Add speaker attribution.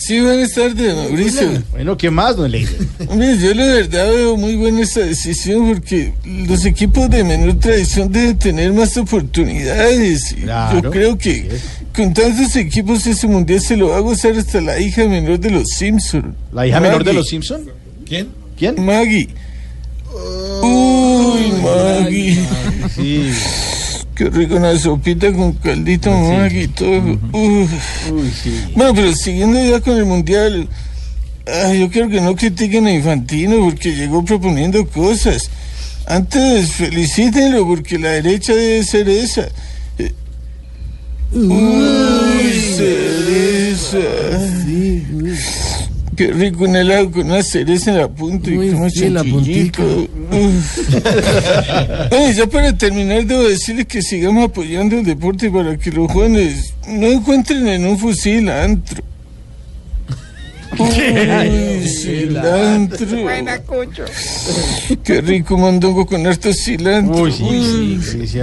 Speaker 1: Sí, buenas tardes, Mauricio.
Speaker 2: Bueno, ¿qué más, Don Leider?
Speaker 1: Hombre, yo la verdad veo muy buena esta decisión porque los equipos de menor tradición deben tener más oportunidades. Y
Speaker 2: Claro.
Speaker 1: Yo creo que con tantos equipos ese mundial se lo va a gozar hasta la hija menor de los Simpson.
Speaker 2: ¿La hija menor de
Speaker 1: Maggie.
Speaker 2: los Simpson? ¿Quién? ¿Quién?
Speaker 1: Maggie. Uy, Maggie.
Speaker 2: Sí.
Speaker 1: Qué rico una sopita con caldito Maggie y todo. Uf.
Speaker 2: Uy, sí.
Speaker 1: Bueno, pero siguiendo ya con el mundial, ay, yo quiero que no critiquen a Infantino porque llegó proponiendo cosas. Antes felicítenlo porque la derecha debe ser esa. Eh, Qué rico un helado con una cereza en la punta y como
Speaker 3: sí, la
Speaker 1: ya para terminar debo decirles que sigamos apoyando el deporte para que los jóvenes no encuentren en un fusil antro. Uy, cilantro. Qué rico mondongo con harto cilantro.
Speaker 2: Uy, sí, sí.